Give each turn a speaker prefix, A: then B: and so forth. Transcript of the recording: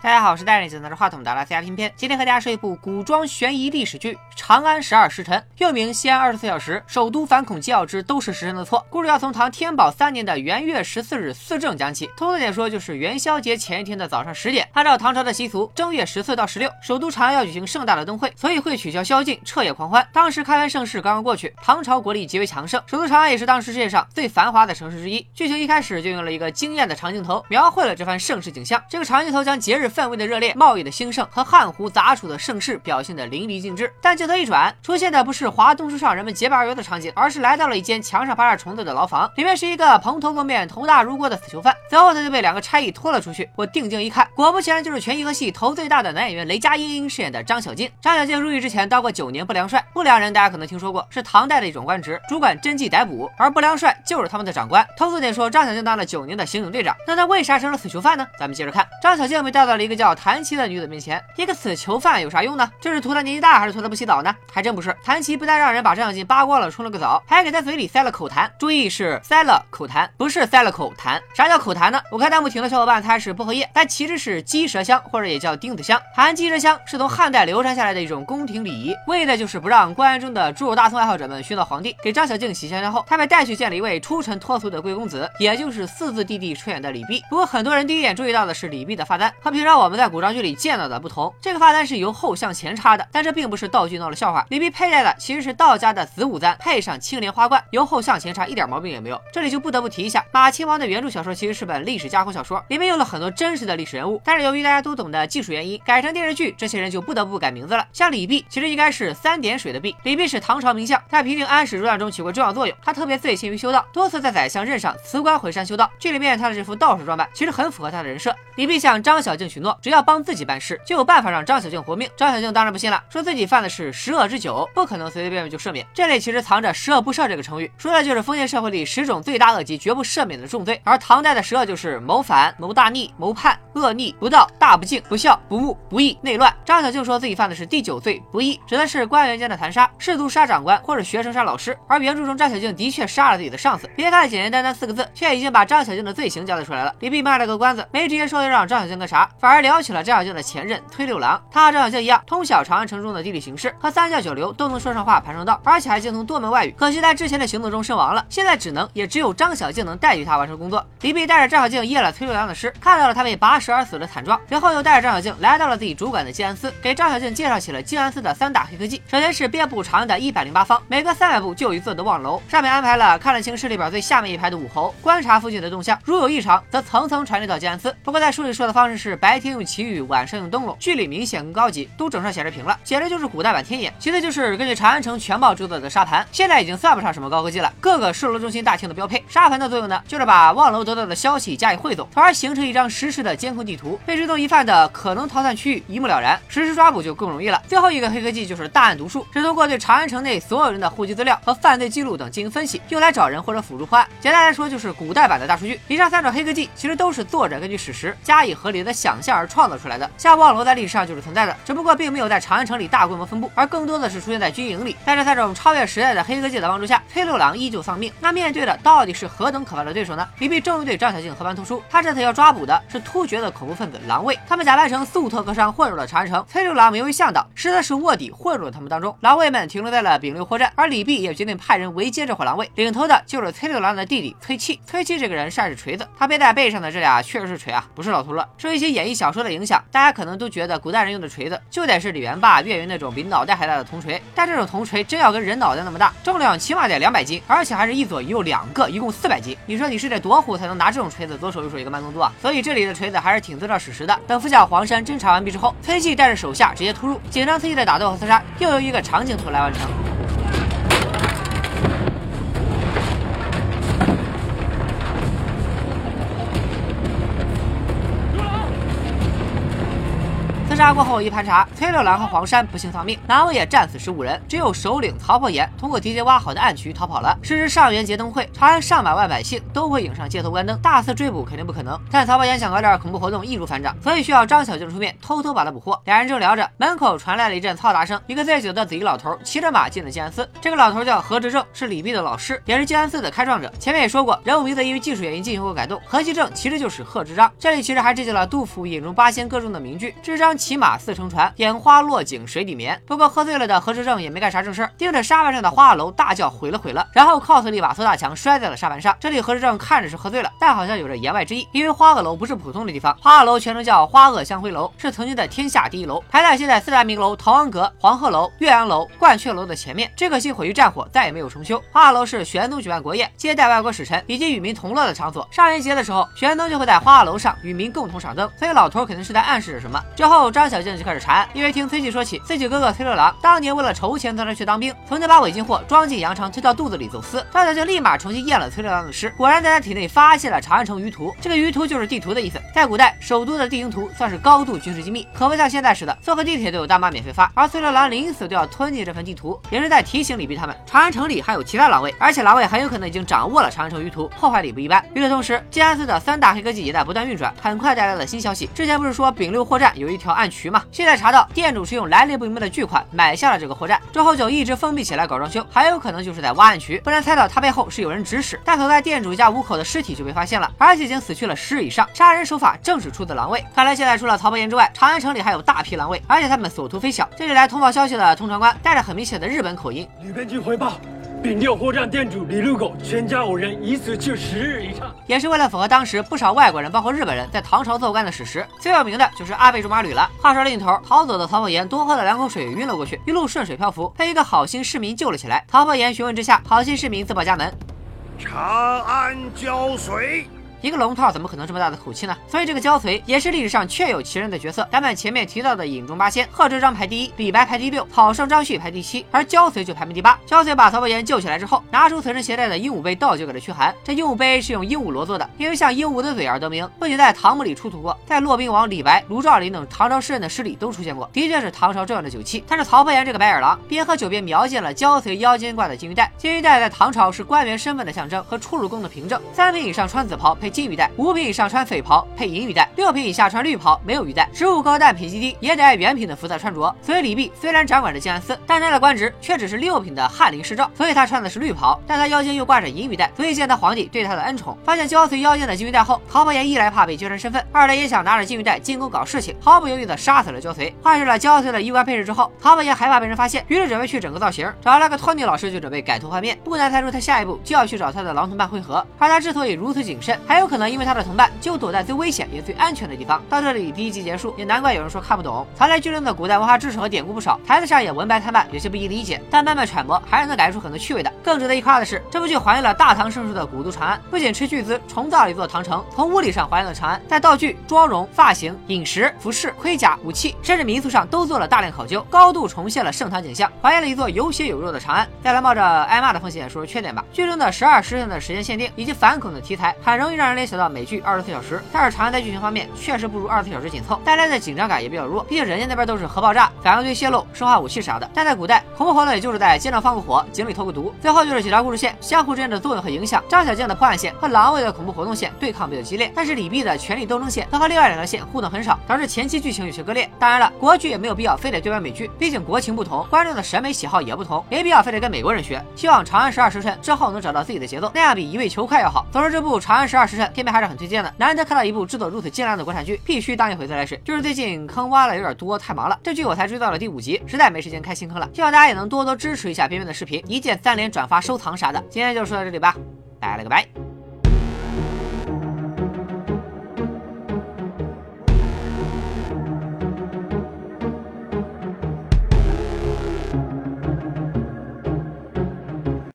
A: 大家好，我是戴眼镜拿着话筒的拉斯加片片。今天和大家说一部古装悬疑历史剧《长安十二时辰》，又名《西安二十四小时》，首都反恐纪要之都是时辰的错。故事要从唐天宝三年的元月十四日四正讲起，通俗点说就是元宵节前一天的早上十点。按照唐朝的习俗，正月十四到十六，首都长安要举行盛大的灯会，所以会取消宵禁，彻夜狂欢。当时开元盛世刚刚过去，唐朝国力极为强盛，首都长安也是当时世界上最繁华的城市之一。剧情一开始就用了一个惊艳的长镜头，描绘了这番盛世景象。这个长镜头将节日氛围的热烈。贸易的兴盛和汉湖杂处的盛世表现得淋漓尽致，但镜头一转，出现的不是华东书上人们结伴而游的场景，而是来到了一间墙上爬着虫子的牢房，里面是一个蓬头垢面、头大如锅的死囚犯。随后他就被两个差役拖了出去。我定睛一看，果不其然，就是全银河系头最大的男演员雷佳音饰演的张小静。张小静入狱之前当过九年不良帅，不良人大家可能听说过，是唐代的一种官职，主管侦缉逮捕，而不良帅就是他们的长官。通俗点说，张小静当了九年的刑警队长，那他为啥成了死囚犯呢？咱们接着看，张小静被带到了一个叫谭琪的女子面前。一个死囚犯有啥用呢？这是图他年纪大，还是图他不洗澡呢？还真不是。谭琪不但让人把张小静扒光了冲了个澡，还给他嘴里塞了口痰。注意是塞了口痰，不是塞了口痰。啥叫口痰呢？我看弹幕挺的小伙伴猜是薄荷叶，但其实是鸡舌香，或者也叫钉子香。含鸡舌香是从汉代流传下来的一种宫廷礼仪，为的就是不让官员中的猪肉大葱爱好者们熏到皇帝。给张小静洗香香后，他被带去见了一位出尘脱俗的贵公子，也就是四字弟弟出演的李泌。不过很多人第一眼注意到的是李泌的发簪，和平让我们在古装剧里见到的不同。这个发簪是由后向前插的，但这并不是道具闹了笑话。李泌佩戴的其实是道家的子午簪，配上青莲花冠，由后向前插，一点毛病也没有。这里就不得不提一下，马亲王的原著小说其实是本历史架空小说，里面用了很多真实的历史人物，但是由于大家都懂的技术原因，改成电视剧，这些人就不得不改名字了。像李泌，其实应该是三点水的泌。李泌是唐朝名将，在平定安史之乱中起过重要作用。他特别醉心于修道，多次在宰相任上辞官回山修道。剧里面他的这副道士装扮，其实很符合他的人设。李泌向张小静许诺，只要帮自己办事，就有办法让张小静活。命张小静当然不信了，说自己犯的是十恶之九，不可能随随便便就赦免。这里其实藏着十恶不赦这个成语，说的就是封建社会里十种罪大恶极绝不赦免的重罪。而唐代的十恶就是谋反、谋大逆、谋叛、恶逆、不道、大不敬、不孝、不义、不义、内乱。张小静说自己犯的是第九罪不义，指的是官员间的残杀，试图杀长官或者学生杀老师。而原著中张小静的确杀了自己的上司，别看简简单单四个字，却已经把张小静的罪行交代出来了。李泌卖了个关子，没直接说要让张小静干啥，反而聊起了张小静的前任崔六郎。他和张小静一样，通晓长安城中的地理形势，和三教九流都能说上话，盘上道，而且还精通多门外语。可惜在之前的行动中身亡了，现在只能也只有张小静能代替他完成工作。李泌带着张小静夜了崔六郎的尸，看到了他被拔舌而死的惨状，随后又带着张小静来到了自己主管的静安司，给张小静介绍起了静安司的三大黑科技。首先是遍布长安的一百零八方，每隔三百步就有一座的望楼，上面安排了看得清势力表最下面一排的武侯，观察附近的动向，如有异常，则层层传递到静安司。不过在书里说的方式是白白天用奇遇，晚上用灯笼，剧里明显更高级，都整上显示屏了，简直就是古代版天眼。其次就是根据长安城全貌制作的沙盘，现在已经算不上什么高科技了，各个售楼中心大厅的标配。沙盘的作用呢，就是把望楼得到的消息加以汇总，从而形成一张实时的监控地图，被追踪疑犯的可能逃窜区域一目了然，实时抓捕就更容易了。最后一个黑科技就是大案读数，是通过对长安城内所有人的户籍资料和犯罪记录等进行分析，用来找人或者辅助破案。简单来说，就是古代版的大数据。以上三种黑科技其实都是作者根据史实加以合理的想象而创造出来的。像望楼在历史上就是存在的，只不过并没有在长安城里大规模分布，而更多的是出现在军营里。在这三种超越时代的黑科技的帮助下，崔六郎依旧丧命。那面对的到底是何等可怕的对手呢？李泌终于对张小静和盘托出，他这次要抓捕的是突厥的恐怖分子狼卫。他们假扮成粟特客商混入了长安城，崔六郎名为向导，实则是卧底混入了他们当中。狼卫们停留在了丙六货站，而李泌也决定派人围歼这伙狼卫，领头的就是崔六郎的弟弟崔器。崔七这个人善使锤子，他背在背上的这俩确实是锤啊，不是老头乐。说一些演绎小说的影响，大家可能都觉得古代人用的锤子就得是李元霸、岳云那种比脑袋还大的铜锤，但这种铜锤真要跟人脑袋那么大，重量起码得两百斤，而且还是一左一右两个，一共四百斤。你说你是得多虎才能拿这种锤子左手右手一个慢动作啊？所以这里的锤子还是挺遵照史实的。等拂晓黄山侦查完毕之后，崔器带着手下直接突入，紧张刺激的打斗和厮杀又由一个长镜头来完成。杀过后一盘查，崔六郎和黄山不幸丧命，狼王也战死十五人，只有首领曹破岩通过提前挖好的暗渠逃跑了。时值上元节灯会，长安上百万百姓都会涌上街头观灯，大肆追捕肯定不可能。但曹破岩想搞点恐怖活动，易如反掌，所以需要张小静出面偷偷把他捕获。两人正聊着，门口传来了一阵嘈杂声，一个醉酒的紫衣老头骑着马进了静安寺。这个老头叫何执政，是李泌的老师，也是静安寺的开创者。前面也说过，人物名字因为技术原因进行过改动，何其正其实就是贺知章。这里其实还致敬了杜甫《饮中八仙歌》中的名句：“知章骑马似乘船，眼花落井水底眠。”不过喝醉了的何执正也没干啥正事儿，盯着沙盘上的花楼大叫毁了毁了，然后 cos 了一把苏大强摔在了沙盘上。这里何执正看着是喝醉了，但好像有着言外之意，因为花萼楼不是普通的地方，花萼楼全称叫花萼香辉楼，是曾经的天下第一楼，排在现在四大名楼陶王阁、黄鹤楼、岳阳楼、鹳雀楼的前面。只可惜毁于战火，再也没有重修。花萼楼是玄宗举办国宴，接待外国使臣以及与民同乐的场所。上元节的时候，玄宗就会在花萼楼上与民共同赏灯，所以老头肯定是在暗示着什么。之后张小静就开始查案，因为听崔记说起自己哥哥崔六郎当年为了筹钱，才去当兵，曾经把伪金货装进羊肠推到肚子里走私。张小静立马重新验了崔六郎的尸，果然在他体内发现了长安城舆图。这个舆图就是地图的意思，在古代首都的地形图算是高度军事机密，可不像现在似的，坐个地铁都有大妈免费发。而崔六郎临死都要吞进这份地图，也是在提醒李碧他们，长安城里还有其他狼卫，而且狼卫很有可能已经掌握了长安城舆图，破坏力不一般。与此同时，静安寺的三大黑科技也在不断运转，很快带来了新消息。之前不是说丙六货站有一条暗渠嘛？现在查到店主是用来历不明的巨款买下了这个货站，之后就一直封闭起来搞装修，很有可能就是在挖暗渠。不然猜到他背后是有人指使，但可在店主家五口的尸体就被发现了，而且已经死去了十日以上，杀人手法正是出自狼卫。看来现在除了曹伯言之外，长安城里还有大批狼卫，而且他们所图非小。这里来通报消息的通传官带着很明显的日本口音，
B: 旅根据回报。丙六货站店主李路狗全家五人以死去十日以上，
A: 也是为了符合当时不少外国人，包括日本人，在唐朝做官的史实。最有名的就是阿倍卓麻吕了。话说另一头，逃走的曹宝岩多喝了两口水，晕了过去，一路顺水漂浮，被一个好心市民救了起来。曹宝岩询问之下，好心市民自报家门：
C: 长安胶水。
A: 一个龙套怎么可能这么大的口气呢？所以这个焦随也是历史上确有其人的角色。咱们前面提到的饮中八仙，贺知章排第一，李白排第六，草圣张旭排第七，而焦随就排名第八。焦随把曹伯言救起来之后，拿出随身携带的鹦鹉杯倒酒给了屈寒。这鹦鹉杯是用鹦鹉螺做的，因为像鹦鹉的嘴而得名。不仅在唐墓里出土过，在骆宾王李白、卢照邻等唐朝诗人的诗里都出现过，的确是唐朝重要的酒器。但是曹伯言这个白眼狼，边喝酒边瞄见了焦随腰间挂的金玉带。金玉带在唐朝是官员身份的象征和出入宫的凭证。三品以上穿紫袍配金鱼带，五品。以上穿绯袍配银鱼带，六品以下穿绿袍没有鱼带，职务高但品级低也得按原品的服色穿着。所以李泌虽然掌管着静安寺，但他的官职却只是六品的翰林侍诏，所以他穿的是绿袍，但他腰间又挂着银鱼带，所以见他皇帝对他的恩宠。发现焦随腰间的金鱼带后，曹伯言一来怕被揭穿身份，二来也想拿着金鱼带进宫搞事情，毫不犹豫的杀死了焦随。换上了焦随的衣冠配饰之后，曹伯言害怕被人发现，于是准备去整个造型，找了个托尼老师就准备改头换面。不难猜出他下一步就要去找他的狼同伴会合。而他之所以如此谨慎，还还有可能因为他的同伴就躲在最。危险也最安全的地方。到这里，第一集结束，也难怪有人说看不懂。曹来巨灵的古代文化知识和典故不少，台子上也文白参半，有些不易理解。但慢慢揣摩，还是能感受出很多趣味的。更值得一夸的是，这部剧还原了大唐盛世的古都长安，不仅斥巨资重造了一座唐城，从物理上还原了长安，在道具、妆容、发型、饮食、服饰、盔甲、武器，甚至民俗上都做了大量考究，高度重现了盛唐景象，还原了一座有血有肉的长安。再来冒着挨骂的风险说说缺点吧。剧中的十二时辰的时间限定以及反恐的题材，很容易让人联想到美剧《二十四小时》，但是长安在剧情方面。确实不如二十四小时紧凑，带来的紧张感也比较弱。毕竟人家那边都是核爆炸、反应堆泄漏、生化武器啥的，但在古代，恐怖活动也就是在街上放个火，井里投个毒。最后就是几条故事线相互之间的作用和影响。张小静的破案线和狼卫的恐怖活动线对抗比较激烈，但是李泌的权力斗争线则和另外两条线互动很少，导致前期剧情有些割裂。当然了，国剧也没有必要非得对标美剧，毕竟国情不同，观众的审美喜好也不同，没必要非得跟美国人学。希望《长安十二时辰》之后能找到自己的节奏，那样比一味求快要好。总之，这部《长安十二时》片片还是很推荐的，难得看到一部制作如此精良的国产剧，必须。当一回自来水，就是最近坑挖的有点多，太忙了。这剧我才追到了第五集，实在没时间开新坑了。希望大家也能多多支持一下边边的视频，一键三连、转发、收藏啥的。今天就说到这里吧，拜了个拜。